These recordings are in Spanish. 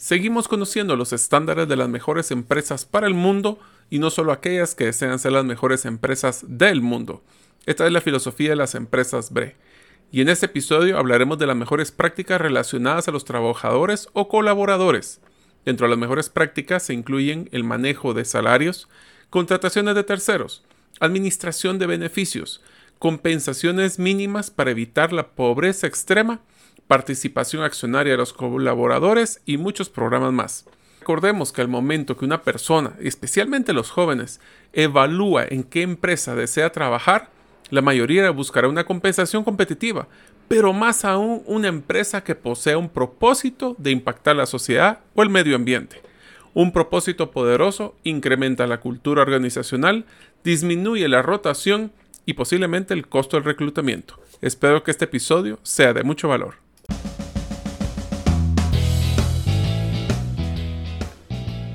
Seguimos conociendo los estándares de las mejores empresas para el mundo y no solo aquellas que desean ser las mejores empresas del mundo. Esta es la filosofía de las empresas BRE. Y en este episodio hablaremos de las mejores prácticas relacionadas a los trabajadores o colaboradores. Dentro de las mejores prácticas se incluyen el manejo de salarios, contrataciones de terceros, administración de beneficios, compensaciones mínimas para evitar la pobreza extrema, participación accionaria de los colaboradores y muchos programas más. Recordemos que al momento que una persona, especialmente los jóvenes, evalúa en qué empresa desea trabajar, la mayoría buscará una compensación competitiva, pero más aún una empresa que posea un propósito de impactar la sociedad o el medio ambiente. Un propósito poderoso incrementa la cultura organizacional, disminuye la rotación y posiblemente el costo del reclutamiento. Espero que este episodio sea de mucho valor.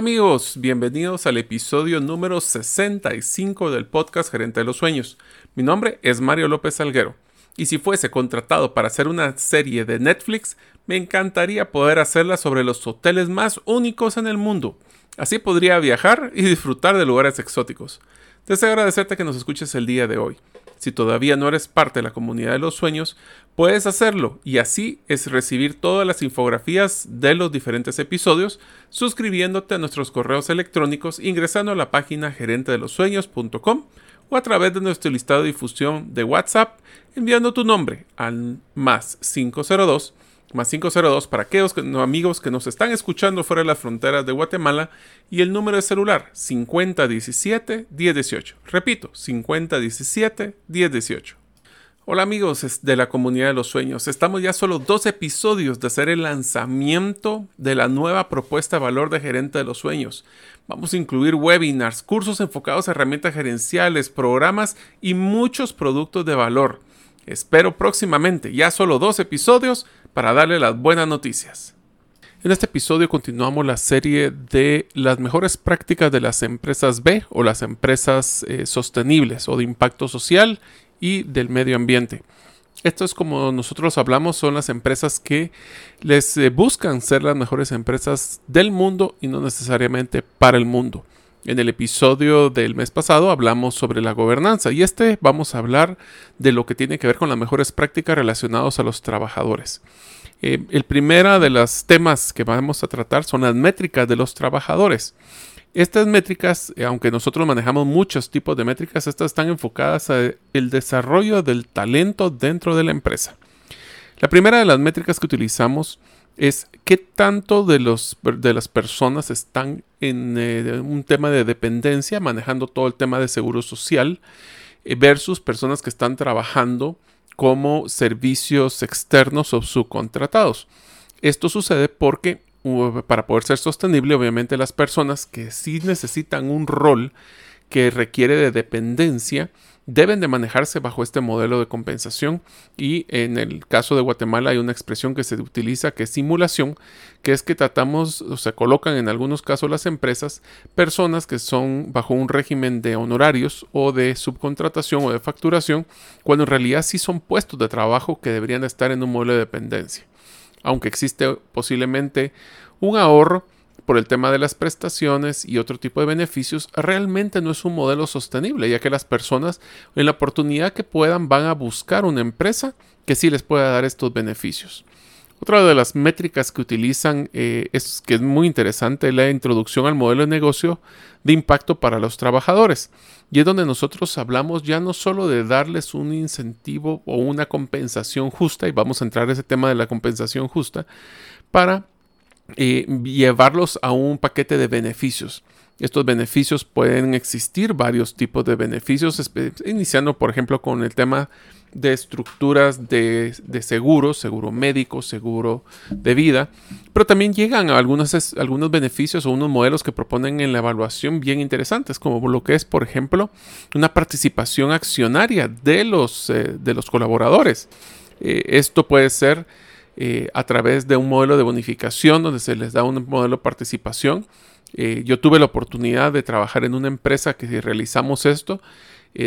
Amigos, bienvenidos al episodio número 65 del podcast Gerente de los Sueños. Mi nombre es Mario López Alguero y si fuese contratado para hacer una serie de Netflix, me encantaría poder hacerla sobre los hoteles más únicos en el mundo. Así podría viajar y disfrutar de lugares exóticos. Deseo agradecerte que nos escuches el día de hoy. Si todavía no eres parte de la comunidad de los sueños, puedes hacerlo y así es recibir todas las infografías de los diferentes episodios suscribiéndote a nuestros correos electrónicos ingresando a la página gerentedelosueños.com o a través de nuestro listado de difusión de WhatsApp enviando tu nombre al más 502 más 502 para aquellos amigos que nos están escuchando fuera de las fronteras de Guatemala y el número de celular 5017-1018. Repito, 5017-1018. Hola amigos de la comunidad de los sueños, estamos ya solo dos episodios de hacer el lanzamiento de la nueva propuesta de valor de gerente de los sueños. Vamos a incluir webinars, cursos enfocados a herramientas gerenciales, programas y muchos productos de valor. Espero próximamente, ya solo dos episodios, para darle las buenas noticias. En este episodio continuamos la serie de las mejores prácticas de las empresas B o las empresas eh, sostenibles o de impacto social y del medio ambiente. Esto es como nosotros hablamos, son las empresas que les eh, buscan ser las mejores empresas del mundo y no necesariamente para el mundo. En el episodio del mes pasado hablamos sobre la gobernanza y este vamos a hablar de lo que tiene que ver con las mejores prácticas relacionadas a los trabajadores. Eh, el primero de los temas que vamos a tratar son las métricas de los trabajadores. Estas métricas, eh, aunque nosotros manejamos muchos tipos de métricas, estas están enfocadas al desarrollo del talento dentro de la empresa. La primera de las métricas que utilizamos es qué tanto de, los, de las personas están en eh, un tema de dependencia, manejando todo el tema de seguro social, versus personas que están trabajando como servicios externos o subcontratados. Esto sucede porque para poder ser sostenible, obviamente las personas que sí necesitan un rol que requiere de dependencia, deben de manejarse bajo este modelo de compensación y en el caso de Guatemala hay una expresión que se utiliza que es simulación, que es que tratamos o se colocan en algunos casos las empresas personas que son bajo un régimen de honorarios o de subcontratación o de facturación, cuando en realidad sí son puestos de trabajo que deberían estar en un modelo de dependencia. Aunque existe posiblemente un ahorro, por el tema de las prestaciones y otro tipo de beneficios, realmente no es un modelo sostenible, ya que las personas en la oportunidad que puedan van a buscar una empresa que sí les pueda dar estos beneficios. Otra de las métricas que utilizan eh, es que es muy interesante la introducción al modelo de negocio de impacto para los trabajadores. Y es donde nosotros hablamos ya no solo de darles un incentivo o una compensación justa, y vamos a entrar en ese tema de la compensación justa, para llevarlos a un paquete de beneficios. Estos beneficios pueden existir varios tipos de beneficios, iniciando por ejemplo con el tema de estructuras de, de seguro, seguro médico, seguro de vida, pero también llegan a algunos, algunos beneficios o unos modelos que proponen en la evaluación bien interesantes, como lo que es, por ejemplo, una participación accionaria de los, eh, de los colaboradores. Eh, esto puede ser eh, a través de un modelo de bonificación donde se les da un modelo de participación. yo tuve la oportunidad de trabajar en una empresa que realizamos esto,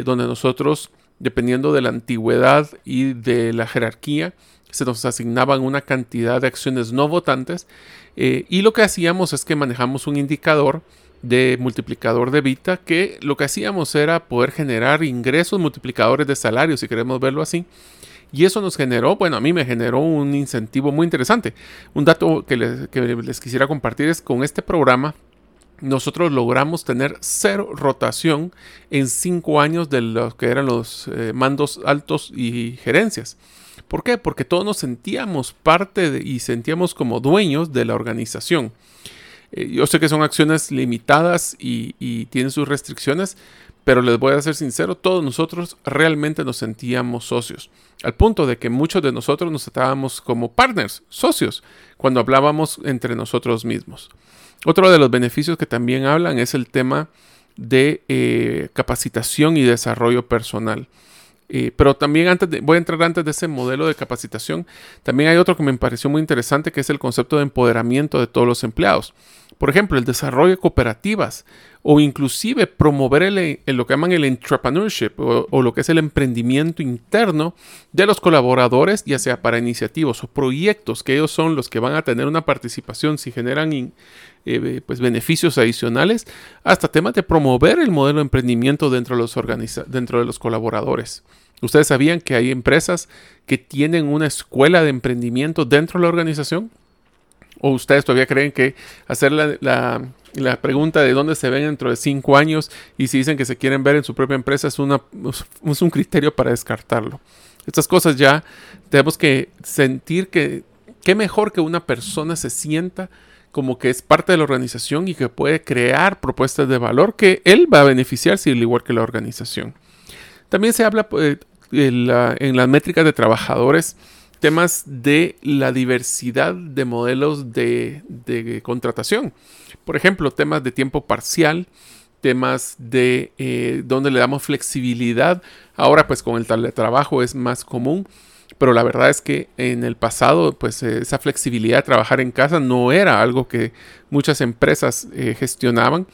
donde nosotros dependiendo de la antigüedad y de la jerarquía, se nos asignaban una cantidad de acciones no votantes eh, y lo que hacíamos es que manejamos un indicador de multiplicador de Vita que lo que hacíamos era poder generar ingresos multiplicadores de salario, si queremos verlo así. Y eso nos generó, bueno, a mí me generó un incentivo muy interesante. Un dato que les, que les quisiera compartir es con este programa nosotros logramos tener cero rotación en cinco años de los que eran los eh, mandos altos y gerencias. ¿Por qué? Porque todos nos sentíamos parte y sentíamos como dueños de la organización. Eh, yo sé que son acciones limitadas y, y tienen sus restricciones, pero les voy a ser sincero, todos nosotros realmente nos sentíamos socios, al punto de que muchos de nosotros nos tratábamos como partners, socios, cuando hablábamos entre nosotros mismos. Otro de los beneficios que también hablan es el tema de eh, capacitación y desarrollo personal. Eh, pero también antes de, voy a entrar antes de ese modelo de capacitación, también hay otro que me pareció muy interesante que es el concepto de empoderamiento de todos los empleados. Por ejemplo, el desarrollo de cooperativas o inclusive promover el, lo que llaman el entrepreneurship o, lo que es el emprendimiento interno de los colaboradores, ya sea para iniciativas o proyectos, que ellos son los que van a tener una participación si generan eh, pues beneficios adicionales, hasta temas de promover el modelo de emprendimiento dentro de los, dentro de los colaboradores. ¿Ustedes sabían que hay empresas que tienen una escuela de emprendimiento dentro de la organización? ¿O ustedes todavía creen que hacer la, pregunta de dónde se ven dentro de cinco años y si dicen que se quieren ver en su propia empresa es, un criterio para descartarlo? Estas cosas ya tenemos que sentir que qué mejor que una persona se sienta como que es parte de la organización y que puede crear propuestas de valor que él va a beneficiarse al igual que la organización. También se habla pues, en, las métricas de trabajadores temas de la diversidad de modelos de, contratación. Por ejemplo, temas de tiempo parcial, temas de eh, donde le damos flexibilidad. Ahora pues con el teletrabajo es más común pero la verdad es que en el pasado, pues eh, esa flexibilidad de trabajar en casa no era algo que muchas empresas eh, gestionaban.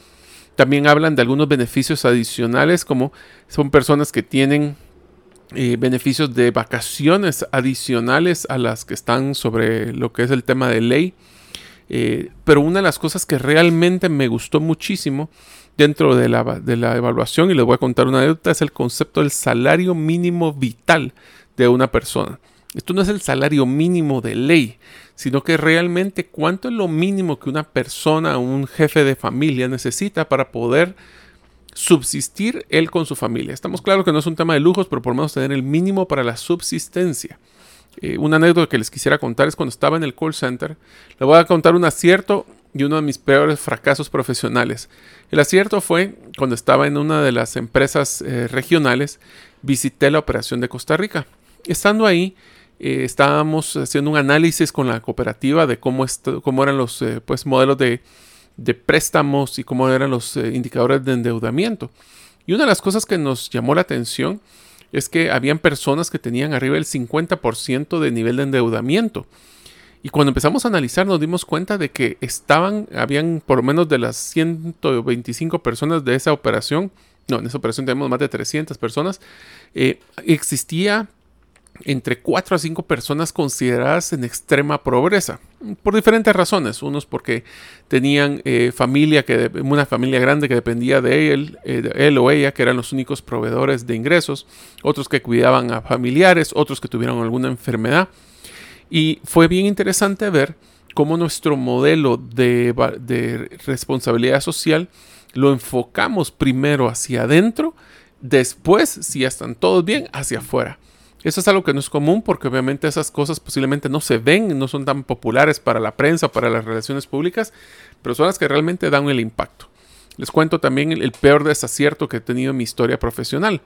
También hablan de algunos beneficios adicionales, como son personas que tienen eh, beneficios de vacaciones adicionales a las que están sobre lo que es el tema de ley. pero una de las cosas que realmente me gustó muchísimo dentro de la, de la evaluación, y les voy a contar una anécdota, es el concepto del salario mínimo vital de una persona. Esto no es el salario mínimo de ley, sino que realmente cuánto es lo mínimo que una persona, un jefe de familia necesita para poder subsistir él con su familia. Estamos claros que no es un tema de lujos, pero por lo menos tener el mínimo para la subsistencia. Eh, una anécdota que les quisiera contar es cuando estaba en el call center. Le voy a contar un acierto y uno de mis peores fracasos profesionales. El acierto fue cuando estaba en una de las empresas eh, regionales, visité la operación de Costa Rica. Estando ahí, eh, estábamos haciendo un análisis con la cooperativa de cómo, cómo eran los pues, modelos de, préstamos y cómo eran los eh, indicadores de endeudamiento. Y una de las cosas que nos llamó la atención es que habían personas que tenían arriba del 50% de nivel de endeudamiento. Y cuando empezamos a analizar nos dimos cuenta de que estaban, habían por lo menos de las 125 personas de esa operación, no, en esa operación tenemos más de 300 personas, existía entre 4 a 5 personas consideradas en extrema pobreza, por diferentes razones. Unos porque tenían eh, familia, que, una familia grande que dependía de él, eh, él o ella, que eran los únicos proveedores de ingresos, otros que cuidaban a familiares, otros que tuvieron alguna enfermedad. Y fue bien interesante ver cómo nuestro modelo de, de responsabilidad social lo enfocamos primero hacia adentro, después, si ya están todos bien, hacia afuera. Eso es algo que no es común porque obviamente esas cosas posiblemente no se ven, no son tan populares para la prensa, para las relaciones públicas, pero son las que realmente dan el impacto. Les cuento también el, peor desacierto que he tenido en mi historia profesional.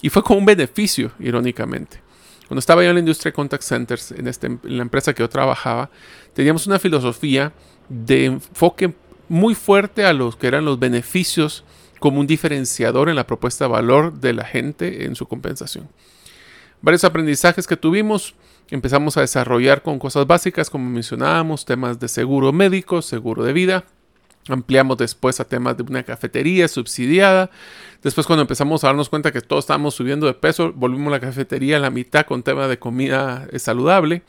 Y fue con un beneficio, irónicamente. Cuando estaba yo en la industria de contact centers, en, este, en la empresa que yo trabajaba, teníamos una filosofía de enfoque muy fuerte a los que eran los beneficios como un diferenciador en la propuesta de valor de la gente en su compensación. Varios aprendizajes que tuvimos, empezamos a desarrollar con cosas básicas, como mencionábamos, temas de seguro médico, seguro de vida. Ampliamos después a temas de una cafetería subsidiada. Después cuando empezamos a darnos cuenta que todos estábamos subiendo de peso, volvimos a la cafetería a la mitad con tema de comida eh, saludable.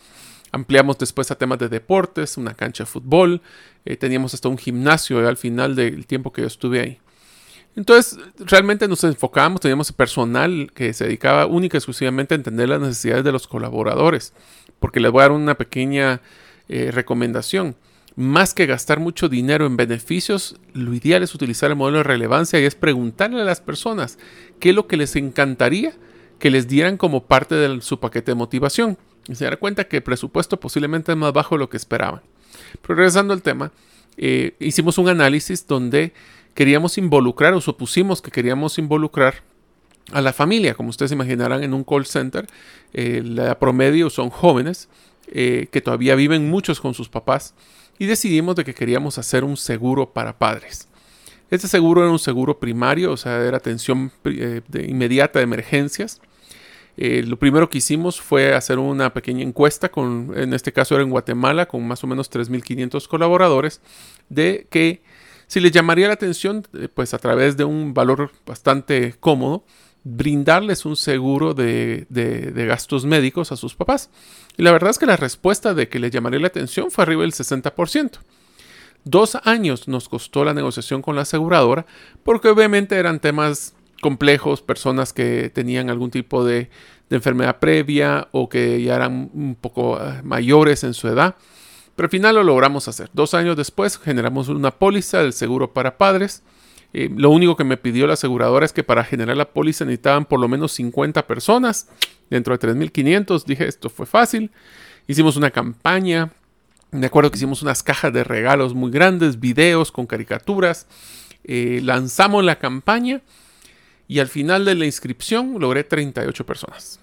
Ampliamos después a temas de deportes, una cancha de fútbol. Eh, teníamos hasta un gimnasio al final del tiempo que yo estuve ahí. Entonces, realmente nos enfocábamos, teníamos personal que se dedicaba única y exclusivamente a entender las necesidades de los colaboradores. Porque les voy a dar una pequeña eh, recomendación. Más que gastar mucho dinero en beneficios, lo ideal es utilizar el modelo de relevancia y es preguntarle a las personas qué es lo que les encantaría que les dieran como parte de su paquete de motivación. Y se dará cuenta que el presupuesto posiblemente es más bajo de lo que esperaban. Pero regresando al tema, eh, hicimos un análisis donde queríamos involucrar o supusimos que queríamos involucrar a la familia. Como ustedes imaginarán, en un call center, eh, la promedio son jóvenes eh, que todavía viven muchos con sus papás y decidimos de que queríamos hacer un seguro para padres. Este seguro era un seguro primario, o sea, era atención eh, de inmediata de emergencias. lo primero que hicimos fue hacer una pequeña encuesta, con, en este caso era en Guatemala, con más o menos 3.500 colaboradores, de que si les llamaría la atención, eh, pues a través de un valor bastante cómodo, brindarles un seguro de, gastos médicos a sus papás. Y la verdad es que la respuesta de que les llamaría la atención fue arriba del 60%. Dos años nos costó la negociación con la aseguradora porque obviamente eran temas complejos, personas que tenían algún tipo de, de enfermedad previa o que ya eran un poco eh, mayores en su edad. Pero al final lo logramos hacer. Dos años después generamos una póliza del seguro para padres. Eh, lo único que me pidió la aseguradora es que para generar la póliza necesitaban por lo menos 50 personas. Dentro de 3.500 dije esto fue fácil. Hicimos una campaña. Me acuerdo que hicimos unas cajas de regalos muy grandes, videos con caricaturas. Eh, lanzamos la campaña y al final de la inscripción logré 38 personas.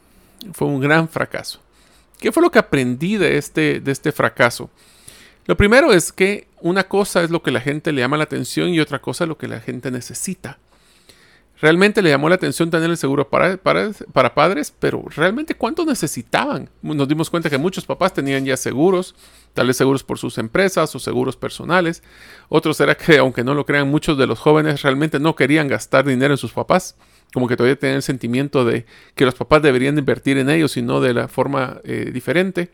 Fue un gran fracaso. ¿Qué fue lo que aprendí de este, de este fracaso? Lo primero es que una cosa es lo que la gente le llama la atención y otra cosa es lo que la gente necesita. Realmente le llamó la atención tener el seguro para, para, para, padres, pero realmente cuánto necesitaban. Nos dimos cuenta que muchos papás tenían ya seguros, tal vez seguros por sus empresas o seguros personales. Otros era que, aunque no lo crean, muchos de los jóvenes realmente no querían gastar dinero en sus papás como que todavía tienen el sentimiento de que los papás deberían invertir en ellos y no de la forma eh, diferente.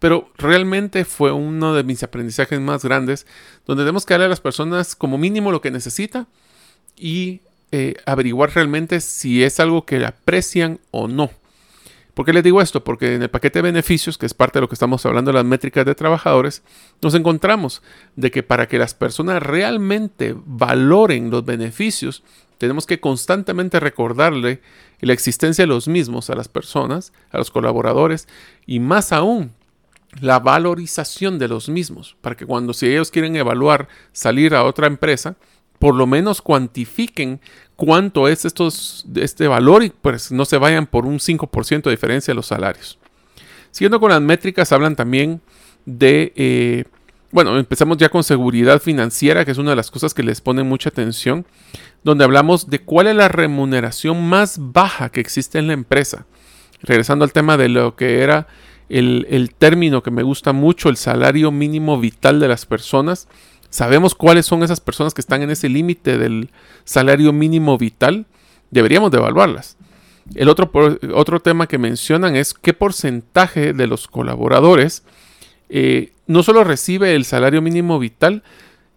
Pero realmente fue uno de mis aprendizajes más grandes, donde tenemos que darle a las personas como mínimo lo que necesita y eh, averiguar realmente si es algo que aprecian o no. ¿Por qué les digo esto? Porque en el paquete de beneficios, que es parte de lo que estamos hablando de las métricas de trabajadores, nos encontramos de que para que las personas realmente valoren los beneficios, tenemos que constantemente recordarle la existencia de los mismos a las personas, a los colaboradores y más aún la valorización de los mismos, para que cuando si ellos quieren evaluar salir a otra empresa, por lo menos cuantifiquen cuánto es estos, este valor y pues no se vayan por un 5% de diferencia de los salarios. Siguiendo con las métricas, hablan también de, eh, bueno, empezamos ya con seguridad financiera, que es una de las cosas que les ponen mucha atención donde hablamos de cuál es la remuneración más baja que existe en la empresa. Regresando al tema de lo que era el, término que me gusta mucho, el salario mínimo vital de las personas. Sabemos cuáles son esas personas que están en ese límite del salario mínimo vital. Deberíamos de evaluarlas. El otro, otro tema que mencionan es qué porcentaje de los colaboradores eh, no solo recibe el salario mínimo vital,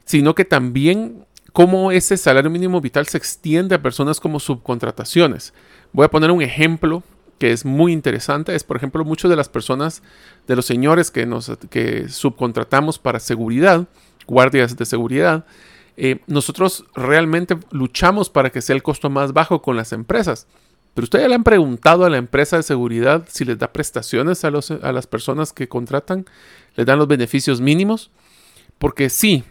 sino que también cómo ese salario mínimo vital se extiende a personas como subcontrataciones. Voy a poner un ejemplo que es muy interesante. Es, por ejemplo, muchas de las personas, de los señores que, nos, que subcontratamos para seguridad, guardias de seguridad, eh, nosotros realmente luchamos para que sea el costo más bajo con las empresas. Pero ustedes le han preguntado a la empresa de seguridad si les da prestaciones a las personas que contratan, les dan los beneficios mínimos. Porque sí,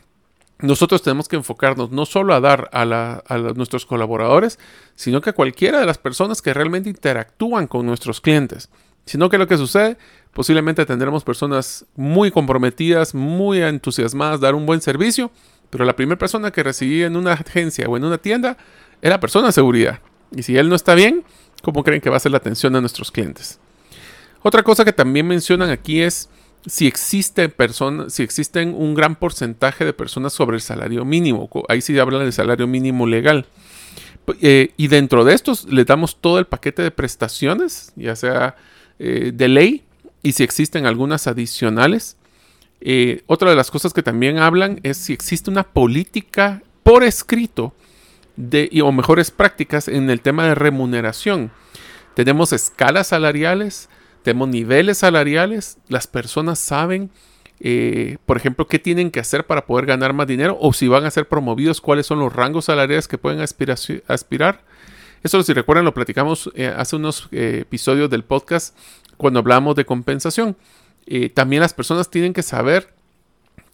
nosotros tenemos que enfocarnos no solo a dar a, nuestros colaboradores, sino que a cualquiera de las personas que realmente interactúan con nuestros clientes. Sino que lo que sucede, posiblemente tendremos personas muy comprometidas, muy entusiasmadas, dar un buen servicio, pero la primera persona que recibí en una agencia o en una tienda es la persona de seguridad. Y si él no está bien, ¿cómo creen que va a ser la atención de nuestros clientes? Otra cosa que también mencionan aquí es si existe personas, si existen un gran porcentaje de personas sobre el salario mínimo. Ahí sí hablan del salario mínimo legal. Eh, y dentro de estos le damos todo el paquete de prestaciones, ya sea eh, de ley, y si existen algunas adicionales. Eh, otra de las cosas que también hablan es si existe una política por escrito de, o mejores prácticas en el tema de remuneración. Tenemos escalas salariales, tenemos niveles salariales, las personas saben, eh, por ejemplo, qué tienen que hacer para poder ganar más dinero o si van a ser promovidos, cuáles son los rangos salariales que pueden aspirar. Eso, si recuerdan, lo platicamos eh, hace unos eh, episodios del podcast cuando hablamos de compensación. también las personas tienen que saber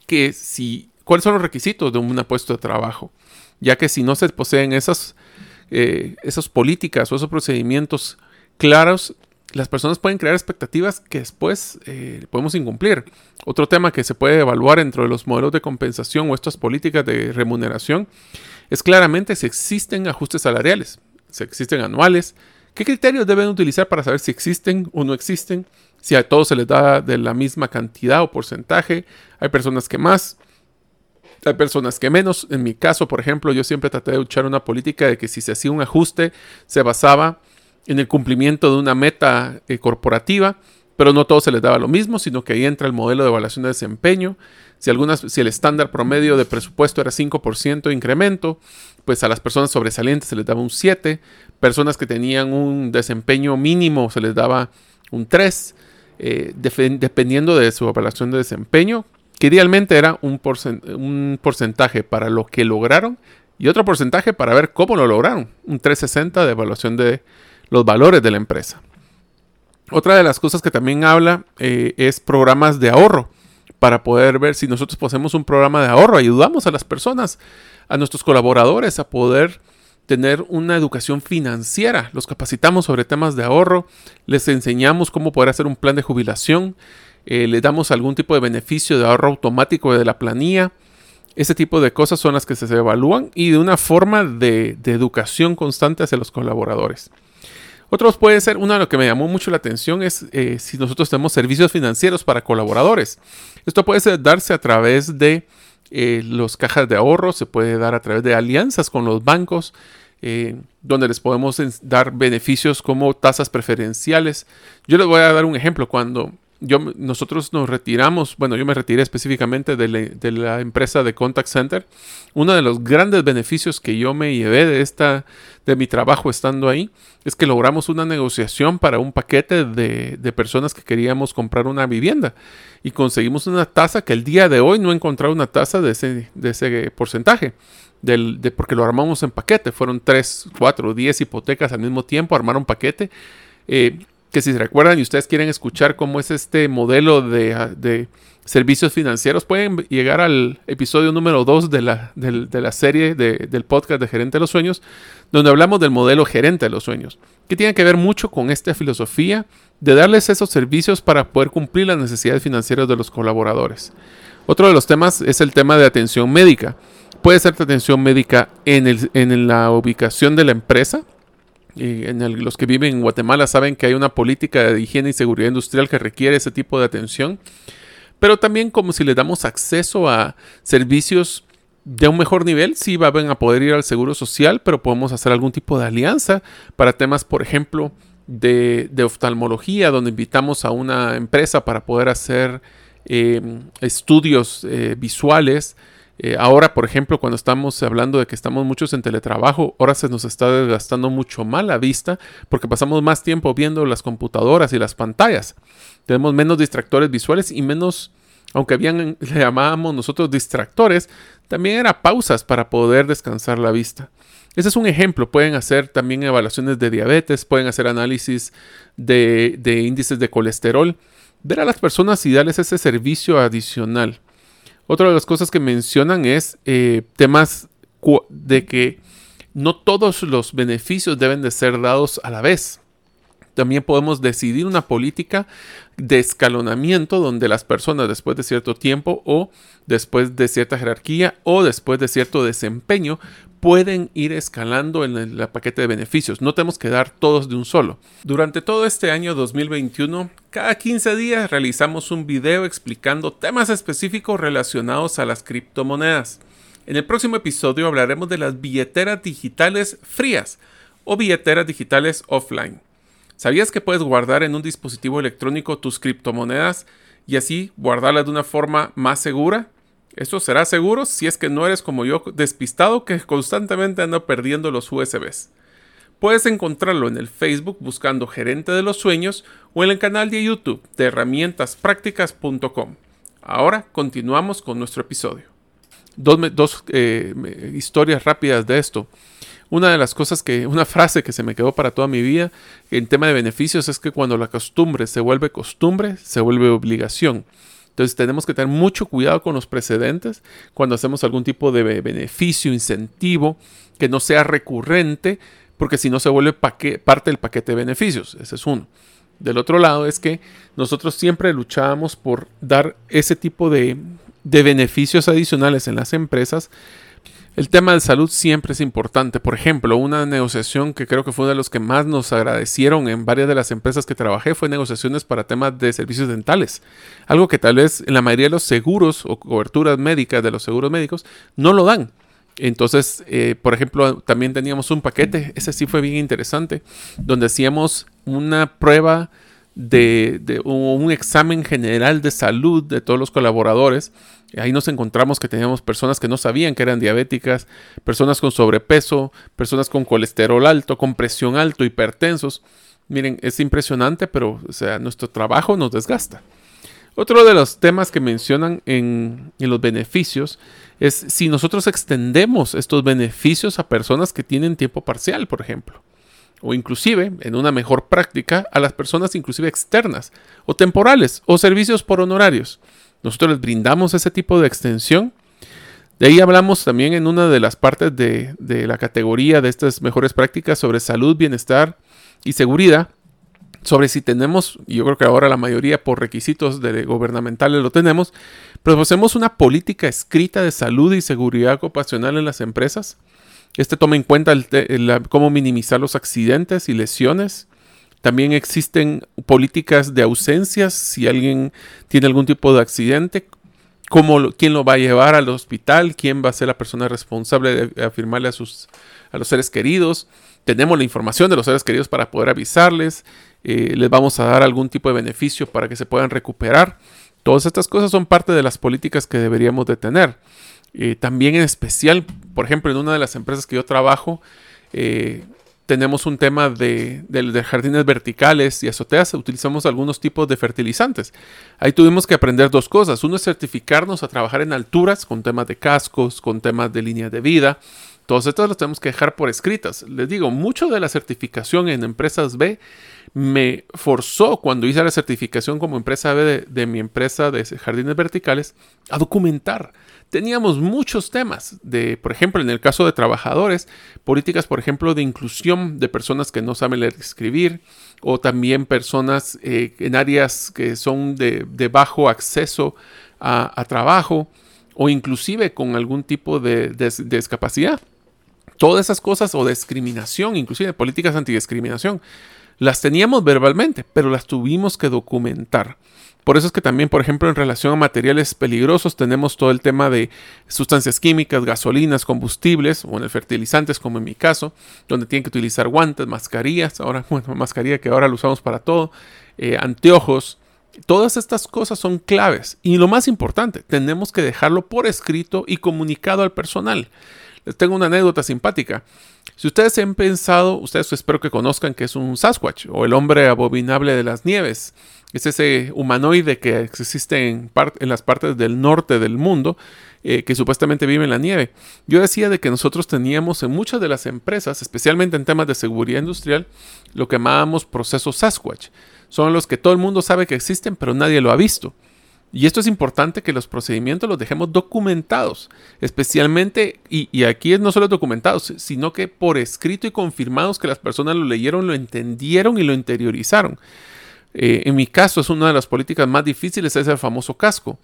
que si, cuáles son los requisitos de un puesto de trabajo, ya que si no se poseen esas, esas políticas o esos procedimientos claros, las personas pueden crear expectativas que después eh, podemos incumplir. Otro tema que se puede evaluar dentro de los modelos de compensación o estas políticas de remuneración es claramente si existen ajustes salariales, si existen anuales, qué criterios deben utilizar para saber si existen o no existen, si a todos se les da de la misma cantidad o porcentaje, hay personas que más, hay personas que menos. En mi caso, por ejemplo, yo siempre traté de luchar una política de que si se hacía un ajuste, se basaba en el cumplimiento de una meta eh, corporativa, pero no todo se les daba lo mismo, sino que ahí entra el modelo de evaluación de desempeño. Si, algunas, si el estándar promedio de presupuesto era 5% de incremento, pues a las personas sobresalientes se les daba un 7, personas que tenían un desempeño mínimo se les daba un 3, eh, dependiendo de su evaluación de desempeño, que idealmente era un, un porcentaje para lo que lograron y otro porcentaje para ver cómo lo lograron, un 360 de evaluación de los valores de la empresa. Otra de las cosas que también habla eh, es programas de ahorro para poder ver si nosotros poseemos un programa de ahorro, ayudamos a las personas, a nuestros colaboradores a poder tener una educación financiera, los capacitamos sobre temas de ahorro, les enseñamos cómo poder hacer un plan de jubilación, eh, les damos algún tipo de beneficio de ahorro automático de la planilla. Ese tipo de cosas son las que se evalúan y de una forma de educación constante hacia los colaboradores. Otros puede ser, uno de lo que me llamó mucho la atención es eh, si nosotros tenemos servicios financieros para colaboradores. Esto puede darse a través de eh, los cajas de ahorro, se puede dar a través de alianzas con los bancos, eh, donde les podemos dar beneficios como tasas preferenciales. Yo les voy a dar un ejemplo. Cuando yo, nosotros nos retiramos, bueno, yo me retiré específicamente de, la empresa de Contact Center. Uno de los grandes beneficios que yo me llevé de, esta, de mi trabajo estando ahí es que logramos una negociación para un paquete de, de personas que queríamos comprar una vivienda y conseguimos una tasa que el día de hoy no he una tasa de ese, de ese porcentaje. Del, de, porque lo armamos en paquete, fueron 3, 4, 10 hipotecas al mismo tiempo, armaron paquete. Eh, que si se recuerdan y ustedes quieren escuchar cómo es este modelo de, servicios financieros, pueden llegar al episodio número 2 de la, de, la serie del podcast de Gerente de los Sueños, donde hablamos del modelo gerente de los sueños, que tiene que ver mucho con esta filosofía de darles esos servicios para poder cumplir las necesidades financieras de los colaboradores. Otro de los temas es el tema de atención médica. Puede ser atención médica en, el, en la ubicación de la empresa, y en los que viven en Guatemala saben que hay una política de higiene y seguridad industrial que requiere ese tipo de atención, pero también como si le damos acceso a servicios de un mejor nivel, sí van a poder ir al seguro social, pero podemos hacer algún tipo de alianza para temas, por ejemplo, de, oftalmología, donde invitamos a una empresa para poder hacer eh, estudios eh, visuales eh, ahora, por ejemplo, cuando estamos hablando de que estamos muchos en teletrabajo, ahora se nos está desgastando mucho más la vista porque pasamos más tiempo viendo las computadoras y las pantallas. Tenemos menos distractores visuales y menos, aunque habían, le llamábamos nosotros distractores, también era pausas para poder descansar la vista. Ese es un ejemplo. Pueden hacer también evaluaciones de diabetes, pueden hacer análisis de, de índices de colesterol, ver a las personas y darles ese servicio adicional. Otra de las cosas que mencionan es eh, temas de que no todos los beneficios deben de ser dados a la vez. También podemos decidir una política de escalonamiento donde las personas después de cierto tiempo o después de cierta jerarquía o después de cierto desempeño pueden ir escalando en el paquete de beneficios. No tenemos que dar todos de un solo. Durante todo este año 2021, cada 15 días realizamos un video explicando temas específicos relacionados a las criptomonedas. En el próximo episodio hablaremos de las billeteras digitales frías o billeteras digitales offline. ¿Sabías que puedes guardar en un dispositivo electrónico tus criptomonedas y así guardarlas de una forma más segura? Esto será seguro si es que no eres como yo despistado que constantemente anda perdiendo los USBs. Puedes encontrarlo en el Facebook buscando Gerente de los Sueños o en el canal de YouTube de herramientasprácticas.com. Ahora continuamos con nuestro episodio. Dos, eh, historias rápidas de esto. Una de las cosas que, una frase que se me quedó para toda mi vida en tema de beneficios es que cuando la costumbre se vuelve costumbre, se vuelve obligación. Entonces tenemos que tener mucho cuidado con los precedentes cuando hacemos algún tipo de beneficio, incentivo, que no sea recurrente, porque si no se vuelve parte del paquete de beneficios. Ese es uno. Del otro lado es que nosotros siempre luchábamos por dar ese tipo de, de beneficios adicionales en las empresas el tema de salud siempre es importante. Por ejemplo, una negociación que creo que fue uno de los que más nos agradecieron en varias de las empresas que trabajé fue negociaciones para temas de servicios dentales. Algo que tal vez en la mayoría de los seguros o coberturas médicas de los seguros médicos no lo dan. Entonces, eh, por ejemplo, también teníamos un paquete, ese sí fue bien interesante, donde hacíamos una prueba de, un examen general de salud de todos los colaboradores. Ahí nos encontramos que teníamos personas que no sabían que eran diabéticas, personas con sobrepeso, personas con colesterol alto, con presión alto, hipertensos. Miren, es impresionante, pero o sea, nuestro trabajo nos desgasta. Otro de los temas que mencionan en, en los beneficios es si nosotros extendemos estos beneficios a personas que tienen tiempo parcial, por ejemplo o inclusive, en una mejor práctica, a las personas inclusive externas o temporales o servicios por honorarios. Nosotros les brindamos ese tipo de extensión. De ahí hablamos también en una de las partes de, la categoría de estas mejores prácticas sobre salud, bienestar y seguridad, sobre si tenemos, yo creo que ahora la mayoría por requisitos de gubernamentales lo tenemos, pero hacemos una política escrita de salud y seguridad ocupacional en las empresas este toma en cuenta cómo minimizar los accidentes y lesiones. También existen políticas de ausencias si alguien tiene algún tipo de accidente, cómo, quién lo va a llevar al hospital, quién va a ser la persona responsable de afirmarle a, sus, a los seres queridos. Tenemos la información de los seres queridos para poder avisarles. Eh, les vamos a dar algún tipo de beneficio para que se puedan recuperar. Todas estas cosas son parte de las políticas que deberíamos de tener. Eh, también en especial, por ejemplo, en una de las empresas que yo trabajo, eh, tenemos un tema de, jardines verticales y azoteas, utilizamos algunos tipos de fertilizantes. Ahí tuvimos que aprender dos cosas. Uno es certificarnos a trabajar en alturas con temas de cascos, con temas de línea de vida. Todos estos los tenemos que dejar por escritas. Les digo, mucho de la certificación en empresas B me forzó cuando hice la certificación como empresa B de, de mi empresa de jardines verticales a documentar teníamos muchos temas de, por ejemplo, en el caso de trabajadores, políticas, por ejemplo, de inclusión de personas que no saben leer y escribir, o también personas eh, en áreas que son de, bajo acceso a, trabajo, o inclusive con algún tipo de, de discapacidad. Todas esas cosas, o discriminación, inclusive políticas antidiscriminación, las teníamos verbalmente, pero las tuvimos que documentar. Por eso es que también, por ejemplo, en relación a materiales peligrosos, tenemos todo el tema de sustancias químicas, gasolinas, combustibles, o en el fertilizantes, como en mi caso, donde tienen que utilizar guantes, mascarillas, ahora, bueno, mascarilla que ahora lo usamos para todo, eh, anteojos. Todas estas cosas son claves. Y lo más importante, tenemos que dejarlo por escrito y comunicado al personal. Les tengo una anécdota simpática. Si ustedes han pensado, ustedes espero que conozcan que es un Sasquatch o el hombre abominable de las nieves. Es ese humanoide que existe en, en las partes del norte del mundo, eh, que supuestamente vive en la nieve. Yo decía de que nosotros teníamos en muchas de las empresas, especialmente en temas de seguridad industrial, lo que llamábamos procesos Sasquatch. Son los que todo el mundo sabe que existen, pero nadie lo ha visto. Y esto es importante que los procedimientos los dejemos documentados, especialmente, y, aquí es no solo documentados, sino que por escrito y confirmados que las personas lo leyeron, lo entendieron y lo interiorizaron. Eh, en mi caso es una de las políticas más difíciles, es el famoso casco.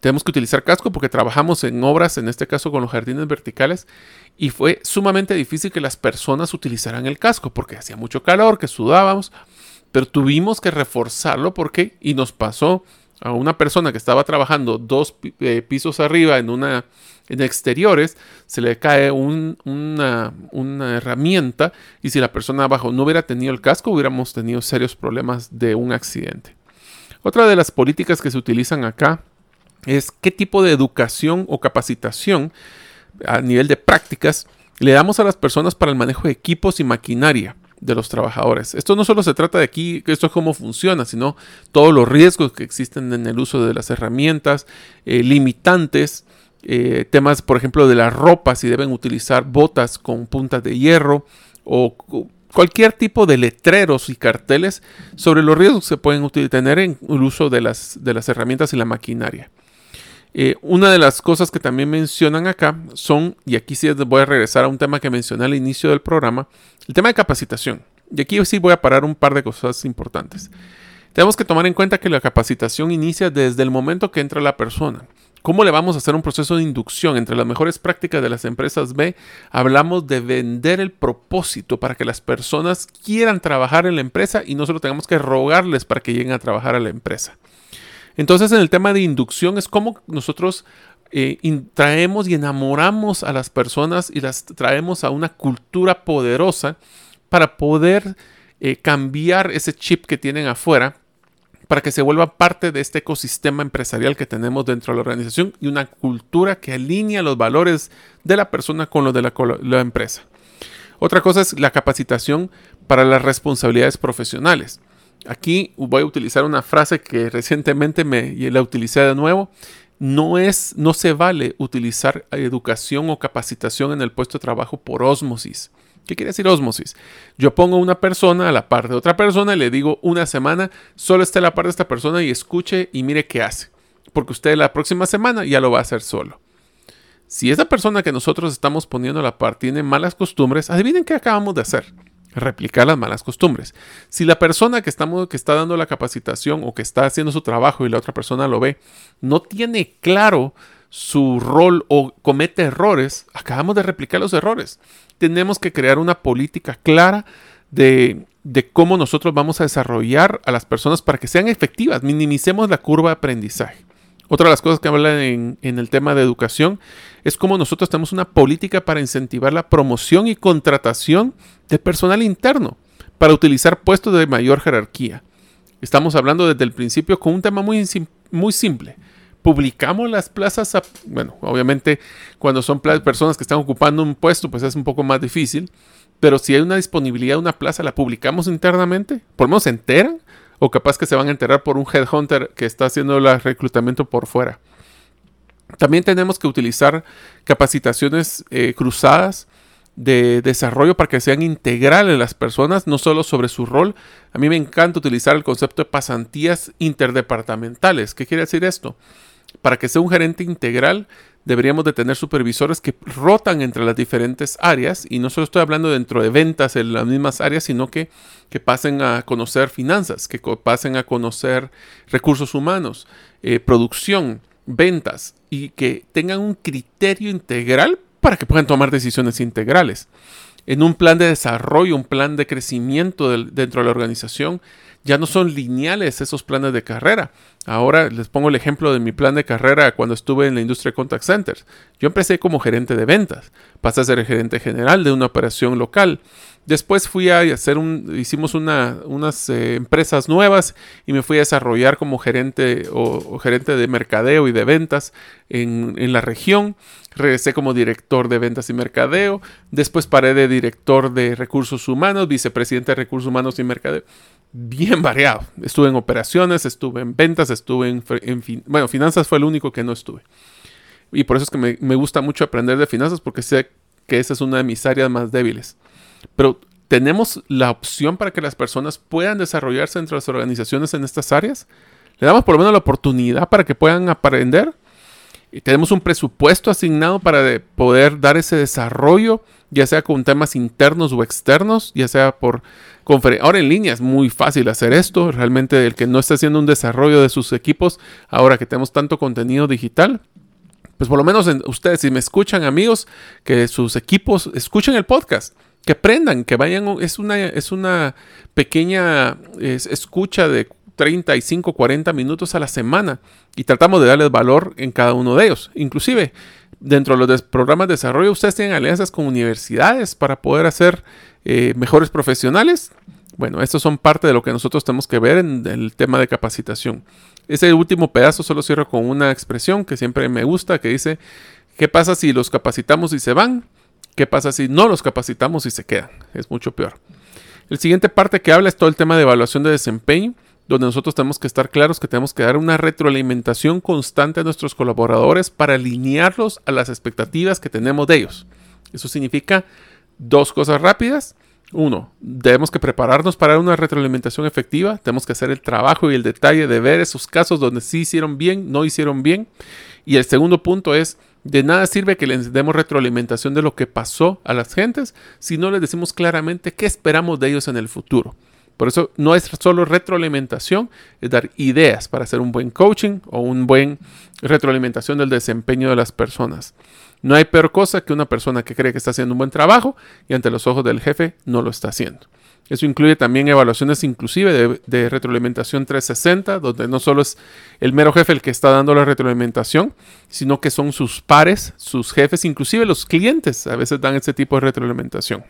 Tenemos que utilizar casco porque trabajamos en obras, en este caso con los jardines verticales, y fue sumamente difícil que las personas utilizaran el casco porque hacía mucho calor, que sudábamos, pero tuvimos que reforzarlo porque, y nos pasó a una persona que estaba trabajando dos eh, pisos arriba en una en exteriores, se le cae una, una, herramienta y si la persona abajo no hubiera tenido el casco, hubiéramos tenido serios problemas de un accidente. Otra de las políticas que se utilizan acá es qué tipo de educación o capacitación a nivel de prácticas le damos a las personas para el manejo de equipos y maquinaria de los trabajadores. Esto no solo se trata de aquí, esto es cómo funciona, sino todos los riesgos que existen en el uso de las herramientas, eh, limitantes, eh, temas, por ejemplo, de la ropa, si deben utilizar botas con puntas de hierro o cualquier tipo de letreros y carteles sobre los riesgos que se pueden tener en el uso de las, de las herramientas y la maquinaria. Eh, una de las cosas que también mencionan acá son, y aquí sí voy a regresar a un tema que mencioné al inicio del programa, el tema de capacitación. Y aquí sí voy a parar un par de cosas importantes. Tenemos que tomar en cuenta que la capacitación inicia desde el momento que entra la persona. ¿Cómo le vamos a hacer un proceso de inducción? Entre las mejores prácticas de las empresas B, hablamos de vender el propósito para que las personas quieran trabajar en la empresa y no solo tengamos que rogarles para que lleguen a trabajar a la empresa. Entonces, en el tema de inducción es como nosotros eh, traemos y enamoramos a las personas y las traemos a una cultura poderosa para poder eh, cambiar ese chip que tienen afuera para que se vuelva parte de este ecosistema empresarial que tenemos dentro de la organización y una cultura que alinea los valores de la persona con los de la empresa. Otra cosa es la capacitación para las responsabilidades profesionales. Aquí voy a utilizar una frase que recientemente me la utilicé de nuevo. No es, no se vale utilizar educación o capacitación en el puesto de trabajo por osmosis. ¿Qué quiere decir osmosis? Yo pongo una persona a la par de otra persona y le digo una semana, solo esté a la par de esta persona y escuche y mire qué hace. Porque usted la próxima semana ya lo va a hacer solo. Si esa persona que nosotros estamos poniendo a la par tiene malas costumbres, adivinen qué acabamos de hacer replicar las malas costumbres. Si la persona que, estamos, que está dando la capacitación o que está haciendo su trabajo y la otra persona lo ve, no tiene claro su rol o comete errores, acabamos de replicar los errores. Tenemos que crear una política clara de, de cómo nosotros vamos a desarrollar a las personas para que sean efectivas, minimicemos la curva de aprendizaje. Otra de las cosas que hablan en, en, el tema de educación es cómo nosotros tenemos una política para incentivar la promoción y contratación de personal interno para utilizar puestos de mayor jerarquía. Estamos hablando desde el principio con un tema muy, muy simple. Publicamos las plazas, bueno, obviamente cuando son personas que están ocupando un puesto, pues es un poco más difícil, pero si hay una disponibilidad de una plaza, la publicamos internamente, por lo menos se enteran o capaz que se van a enterar por un headhunter que está haciendo el reclutamiento por fuera. También tenemos que utilizar capacitaciones eh, cruzadas de desarrollo para que sean integrales las personas, no solo sobre su rol. A mí me encanta utilizar el concepto de pasantías interdepartamentales. ¿Qué quiere decir esto? Para que sea un gerente integral, deberíamos de tener supervisores que rotan entre las diferentes áreas y no solo estoy hablando dentro de ventas en las mismas áreas, sino que, que pasen a conocer finanzas, que pasen a conocer recursos humanos, eh, producción, ventas y que tengan un criterio integral para que puedan tomar decisiones integrales. En un plan de desarrollo, un plan de crecimiento dentro de la organización, ya no son lineales esos planes de carrera. Ahora les pongo el ejemplo de mi plan de carrera cuando estuve en la industria de contact centers. Yo empecé como gerente de ventas, pasé a ser el gerente general de una operación local. Después fui a hacer un, hicimos unas eh, empresas nuevas y me fui a desarrollar como gerente o, gerente de mercadeo y de ventas en, en, la región. Regresé como director de ventas y mercadeo. Después paré de director de recursos humanos, vicepresidente de recursos humanos y mercadeo bien variado. Estuve en operaciones, estuve en ventas, estuve en, bueno, finanzas fue el único que no estuve. Y por eso es que me, me, gusta mucho aprender de finanzas porque sé que esa es una de mis áreas más débiles. Pero tenemos la opción para que las personas puedan desarrollarse entre las organizaciones en estas áreas. Le damos por lo menos la oportunidad para que puedan aprender. Y tenemos un presupuesto asignado para poder dar ese desarrollo, ya sea con temas internos o externos, ya sea por conferencia. Ahora en línea es muy fácil hacer esto. Realmente el que no está haciendo un desarrollo de sus equipos, ahora que tenemos tanto contenido digital, pues por lo menos ustedes, si me escuchan amigos, que sus equipos escuchen el podcast que aprendan, que vayan, es una, es una pequeña escucha de 35, 40 minutos a la semana y tratamos de darles valor en cada uno de ellos. Inclusive, dentro de los programas de desarrollo, ustedes tienen alianzas con universidades para poder hacer eh, mejores profesionales. Bueno, estos son parte de lo que nosotros tenemos que ver en el tema de capacitación. Ese último pedazo solo cierro con una expresión que siempre me gusta, que dice, ¿qué pasa si los capacitamos y se van? ¿Qué pasa si no los capacitamos y se quedan? Es mucho peor. El siguiente parte que habla es todo el tema de evaluación de desempeño, donde nosotros tenemos que estar claros que tenemos que dar una retroalimentación constante a nuestros colaboradores para alinearlos a las expectativas que tenemos de ellos. Eso significa dos cosas rápidas. Uno, debemos que prepararnos para una retroalimentación efectiva. Tenemos que hacer el trabajo y el detalle de ver esos casos donde sí hicieron bien, no hicieron bien. Y el segundo punto es de nada sirve que les demos retroalimentación de lo que pasó a las gentes si no les decimos claramente qué esperamos de ellos en el futuro. Por eso no es solo retroalimentación, es dar ideas para hacer un buen coaching o un buen retroalimentación del desempeño de las personas. No hay peor cosa que una persona que cree que está haciendo un buen trabajo y ante los ojos del jefe no lo está haciendo. Eso incluye también evaluaciones inclusive de, retroalimentación 360, donde no solo es el mero jefe el que está dando la retroalimentación, sino que son sus pares, sus jefes, inclusive los clientes a veces dan este tipo de retroalimentación.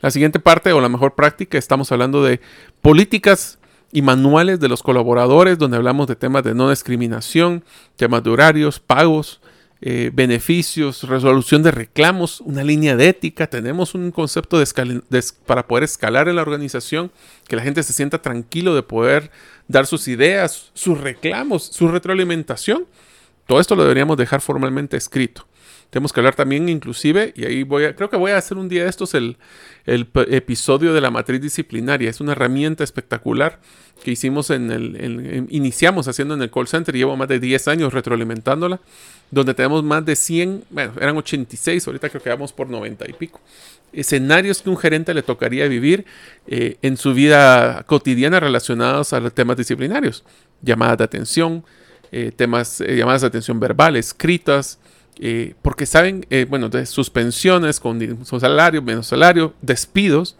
La siguiente parte o la mejor práctica, estamos hablando de políticas y manuales de los colaboradores, donde hablamos de temas de no discriminación, temas de horarios, pagos, eh, beneficios, resolución de reclamos, una línea de ética. Tenemos un concepto de, para poder escalar en la organización, que la gente se sienta tranquilo de poder dar sus ideas, sus reclamos, su retroalimentación. Todo esto lo deberíamos dejar formalmente escrito. Tenemos que hablar también inclusive, y ahí voy a, creo que voy a hacer un día de estos el, el episodio de la matriz disciplinaria. Es una herramienta espectacular que hicimos en el, iniciamos haciendo en el call center, llevo más de 10 años retroalimentándola, donde tenemos más de 100, bueno, eran 86, ahorita creo que vamos por 90 y pico, escenarios que un gerente le tocaría vivir eh, en su vida cotidiana relacionados a los temas disciplinarios, llamadas de atención, eh, temas, eh, llamadas de atención verbal, escritas, eh, porque saben, eh, bueno, de suspensiones con su salario, menos salario, despidos.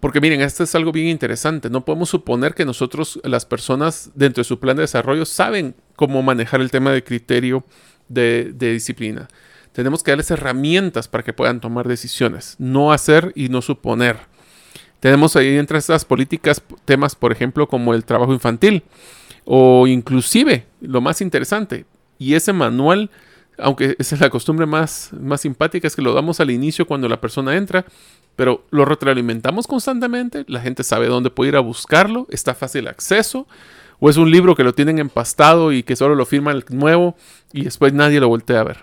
Porque miren, esto es algo bien interesante. No podemos suponer que nosotros, las personas dentro de su plan de desarrollo, saben cómo manejar el tema de criterio de, disciplina. Tenemos que darles herramientas para que puedan tomar decisiones, no hacer y no suponer. Tenemos ahí entre estas políticas temas, por ejemplo, como el trabajo infantil o inclusive, lo más interesante, y ese manual aunque es la costumbre más, más simpática, es que lo damos al inicio cuando la persona entra, pero lo retroalimentamos constantemente, la gente sabe dónde puede ir a buscarlo, está fácil acceso, o es un libro que lo tienen empastado y que solo lo firma el nuevo y después nadie lo voltea a ver.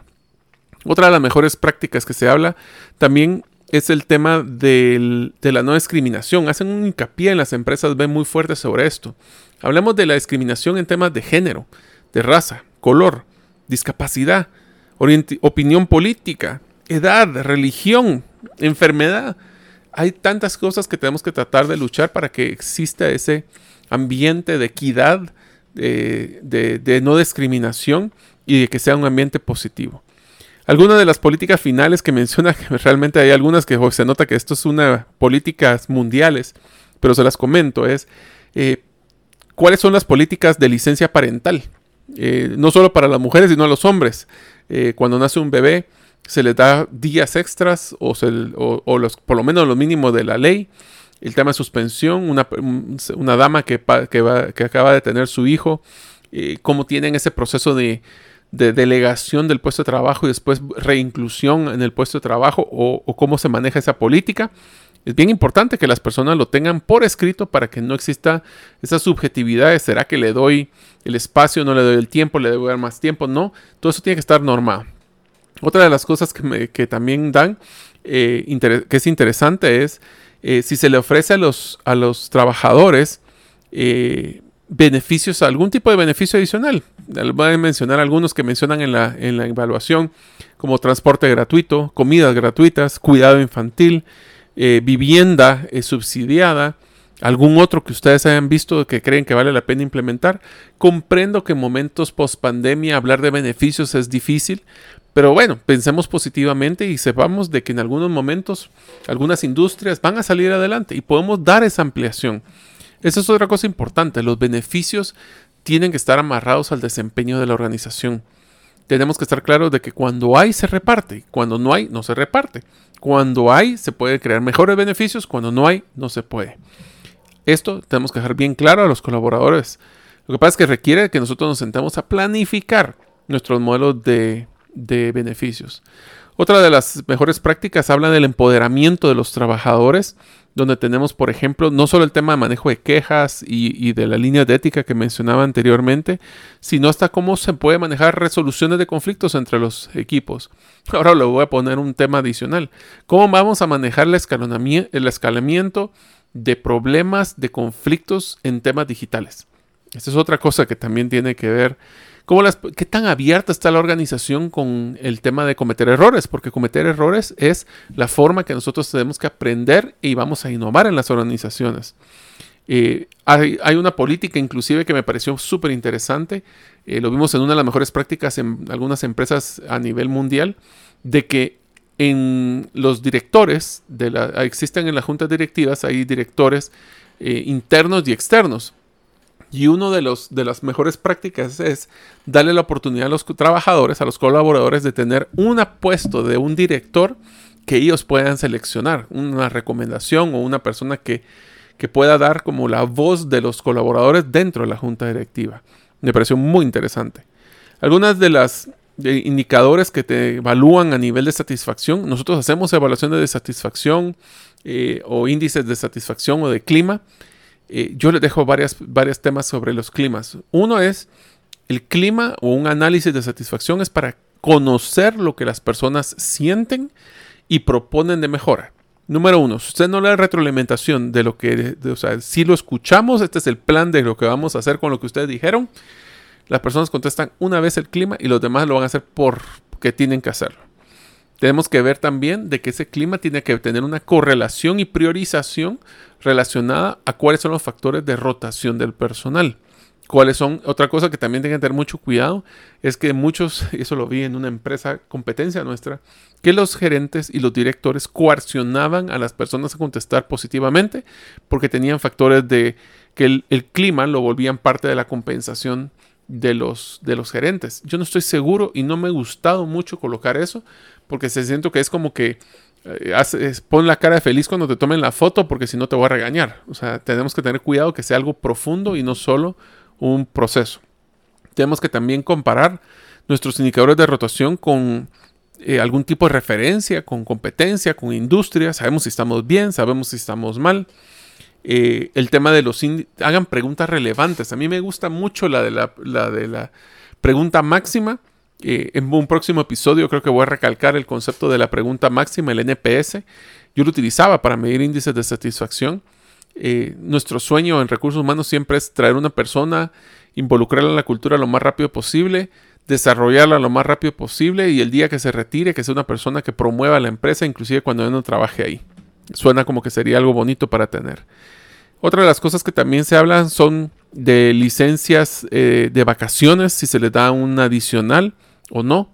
Otra de las mejores prácticas que se habla también es el tema de la no discriminación. Hacen un hincapié en las empresas, ven muy fuerte sobre esto. Hablemos de la discriminación en temas de género, de raza, color, discapacidad, opinión política, edad, religión, enfermedad. Hay tantas cosas que tenemos que tratar de luchar para que exista ese ambiente de equidad, de, no discriminación y de que sea un ambiente positivo. Algunas de las políticas finales que menciona, realmente hay algunas que se nota que esto es una políticas mundiales, pero se las comento, es eh, cuáles son las políticas de licencia parental. Eh, no solo para las mujeres, sino a los hombres. Eh, cuando nace un bebé, se les da días extras o, los, por lo menos lo mínimo de la ley. El tema de suspensión, una, dama que, que, acaba de tener su hijo, eh, cómo tienen ese proceso de, delegación del puesto de trabajo y después reinclusión en el puesto de trabajo o cómo se maneja esa política. Es bien importante que las personas lo tengan por escrito para que no exista esa subjetividad será que le doy el espacio, no le doy el tiempo, le debo dar más tiempo, no. Todo eso tiene que estar normado. Otra de las cosas que, también dan, eh, que es interesante, es eh, si se le ofrece a los, a los trabajadores eh, beneficios, algún tipo de beneficio adicional. Voy a mencionar algunos que mencionan en la, en la evaluación, como transporte gratuito, comidas gratuitas, cuidado infantil, eh, vivienda eh, subsidiada, algún otro que ustedes hayan visto que creen que vale la pena implementar. Comprendo que en momentos post pandemia hablar de beneficios es difícil, pero bueno, pensemos positivamente y sepamos de que en algunos momentos algunas industrias van a salir adelante y podemos dar esa ampliación. Esa es otra cosa importante, los beneficios tienen que estar amarrados al desempeño de la organización. Tenemos que estar claros de que cuando hay se reparte, cuando no hay no se reparte. Cuando hay se puede crear mejores beneficios, cuando no hay no se puede. Esto tenemos que dejar bien claro a los colaboradores. Lo que pasa es que requiere que nosotros nos sentemos a planificar nuestros modelos de, de beneficios. Otra de las mejores prácticas habla del empoderamiento de los trabajadores, donde tenemos, por ejemplo, no solo el tema de manejo de quejas y, de la línea de ética que mencionaba anteriormente, sino hasta cómo se puede manejar resoluciones de conflictos entre los equipos. Ahora le voy a poner un tema adicional. ¿Cómo vamos a manejar el escalamiento de problemas, de conflictos en temas digitales? Esta es otra cosa que también tiene que ver ¿Qué tan abierta está la organización con el tema de cometer errores? Porque cometer errores es la forma que nosotros tenemos que aprender y vamos a innovar en las organizaciones. Eh, hay, una política inclusive que me pareció súper interesante, eh, lo vimos en una de las mejores prácticas en algunas empresas a nivel mundial, de que en los directores, de la, existen en las juntas directivas, hay directores eh, internos y externos. Y una de, los, de las mejores prácticas es darle la oportunidad a los trabajadores, a los colaboradores, de tener un puesto de un director que ellos puedan seleccionar, una recomendación o una persona que, que pueda dar como la voz de los colaboradores dentro de la junta directiva. Me pareció muy interesante. Algunas de las indicadores que te evalúan a nivel de satisfacción, nosotros hacemos evaluaciones de satisfacción eh, o índices de satisfacción o de clima eh, yo les dejo varios temas sobre los climas. Uno es el clima o un análisis de satisfacción es para conocer lo que las personas sienten y proponen de mejora. Número uno, si usted no le retroalimentación de lo que, o sea, si lo escuchamos, este es el plan de lo que vamos a hacer con lo que ustedes dijeron, las personas contestan una vez el clima y los demás lo van a hacer porque tienen que hacerlo. Tenemos que ver también de que ese clima tiene que tener una correlación y priorización relacionada a cuáles son los factores de rotación del personal. ¿Cuáles son? Otra cosa que también tienen que tener mucho cuidado es que muchos, eso lo vi en una empresa competencia nuestra, que los gerentes y los directores coaccionaban a las personas a contestar positivamente porque tenían factores de que el, el clima lo volvían parte de la compensación de los, de los gerentes. Yo no estoy seguro y no me ha gustado mucho colocar eso porque se siento que es como que eh, pon la cara de feliz cuando te tomen la foto porque si no te voy a regañar. O sea, tenemos que tener cuidado que sea algo profundo y no solo un proceso. Tenemos que también comparar nuestros indicadores de rotación con eh, algún tipo de referencia, con competencia, con industria. Sabemos si estamos bien, sabemos si estamos mal. Eh, el tema de los hagan preguntas relevantes. A mí me gusta mucho la de la, la de la pregunta máxima eh, en un próximo episodio creo que voy a recalcar el concepto de la pregunta máxima, el NPS. Yo lo utilizaba para medir índices de satisfacción. Eh, nuestro sueño en recursos humanos siempre es traer una persona, involucrarla en la cultura lo más rápido posible, desarrollarla lo más rápido posible y el día que se retire, que sea una persona que promueva la empresa, inclusive cuando yo no trabaje ahí. Suena como que sería algo bonito para tener. Otra de las cosas que también se hablan son de licencias eh, de vacaciones, si se le da un adicional o no.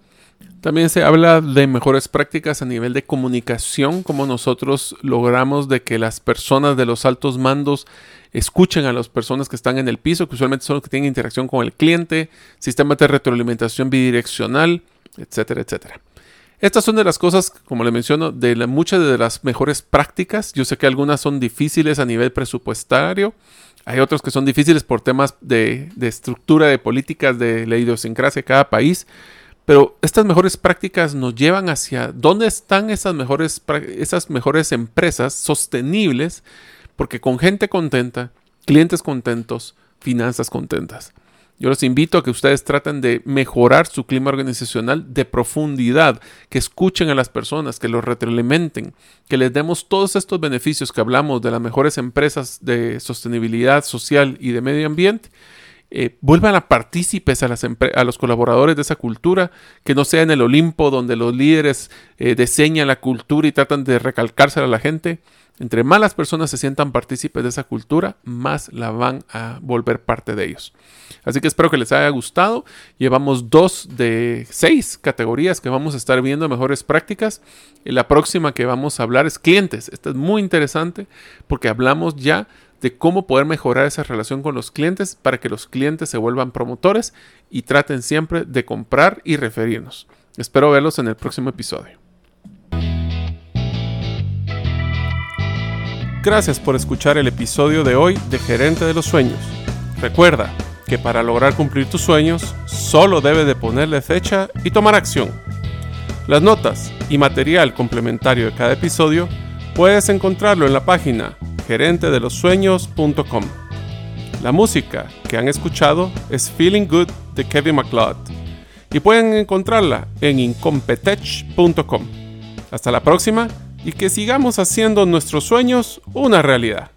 También se habla de mejores prácticas a nivel de comunicación, como nosotros logramos de que las personas de los altos mandos escuchen a las personas que están en el piso, que usualmente son los que tienen interacción con el cliente, sistemas de retroalimentación bidireccional, etcétera, etcétera. Estas son de las cosas, como le menciono, de muchas de las mejores prácticas. Yo sé que algunas son difíciles a nivel presupuestario, hay otros que son difíciles por temas de, de estructura de políticas, de la idiosincrasia de cada país, pero estas mejores prácticas nos llevan hacia dónde están esas mejores, esas mejores empresas sostenibles, porque con gente contenta, clientes contentos, finanzas contentas. Yo los invito a que ustedes traten de mejorar su clima organizacional de profundidad, que escuchen a las personas, que los retroalimenten, que les demos todos estos beneficios que hablamos de las mejores empresas de sostenibilidad social y de medio ambiente. Eh, vuelvan a partícipes a, a, los colaboradores de esa cultura, que no sea en el Olimpo donde los líderes eh, diseñan la cultura y tratan de recalcársela a la gente. Entre más las personas se sientan partícipes de esa cultura, más la van a volver parte de ellos. Así que espero que les haya gustado. Llevamos dos de seis categorías que vamos a estar viendo mejores prácticas. La próxima que vamos a hablar es clientes. Esta es muy interesante porque hablamos ya de cómo poder mejorar esa relación con los clientes para que los clientes se vuelvan promotores y traten siempre de comprar y referirnos. Espero verlos en el próximo episodio. Gracias por escuchar el episodio de hoy de Gerente de los Sueños. Recuerda que para lograr cumplir tus sueños solo debes de ponerle fecha y tomar acción. Las notas y material complementario de cada episodio puedes encontrarlo en la página gerentedelosueños.com. La música que han escuchado es Feeling Good de Kevin MacLeod y pueden encontrarla en incompetech.com. Hasta la próxima y que sigamos haciendo nuestros sueños una realidad.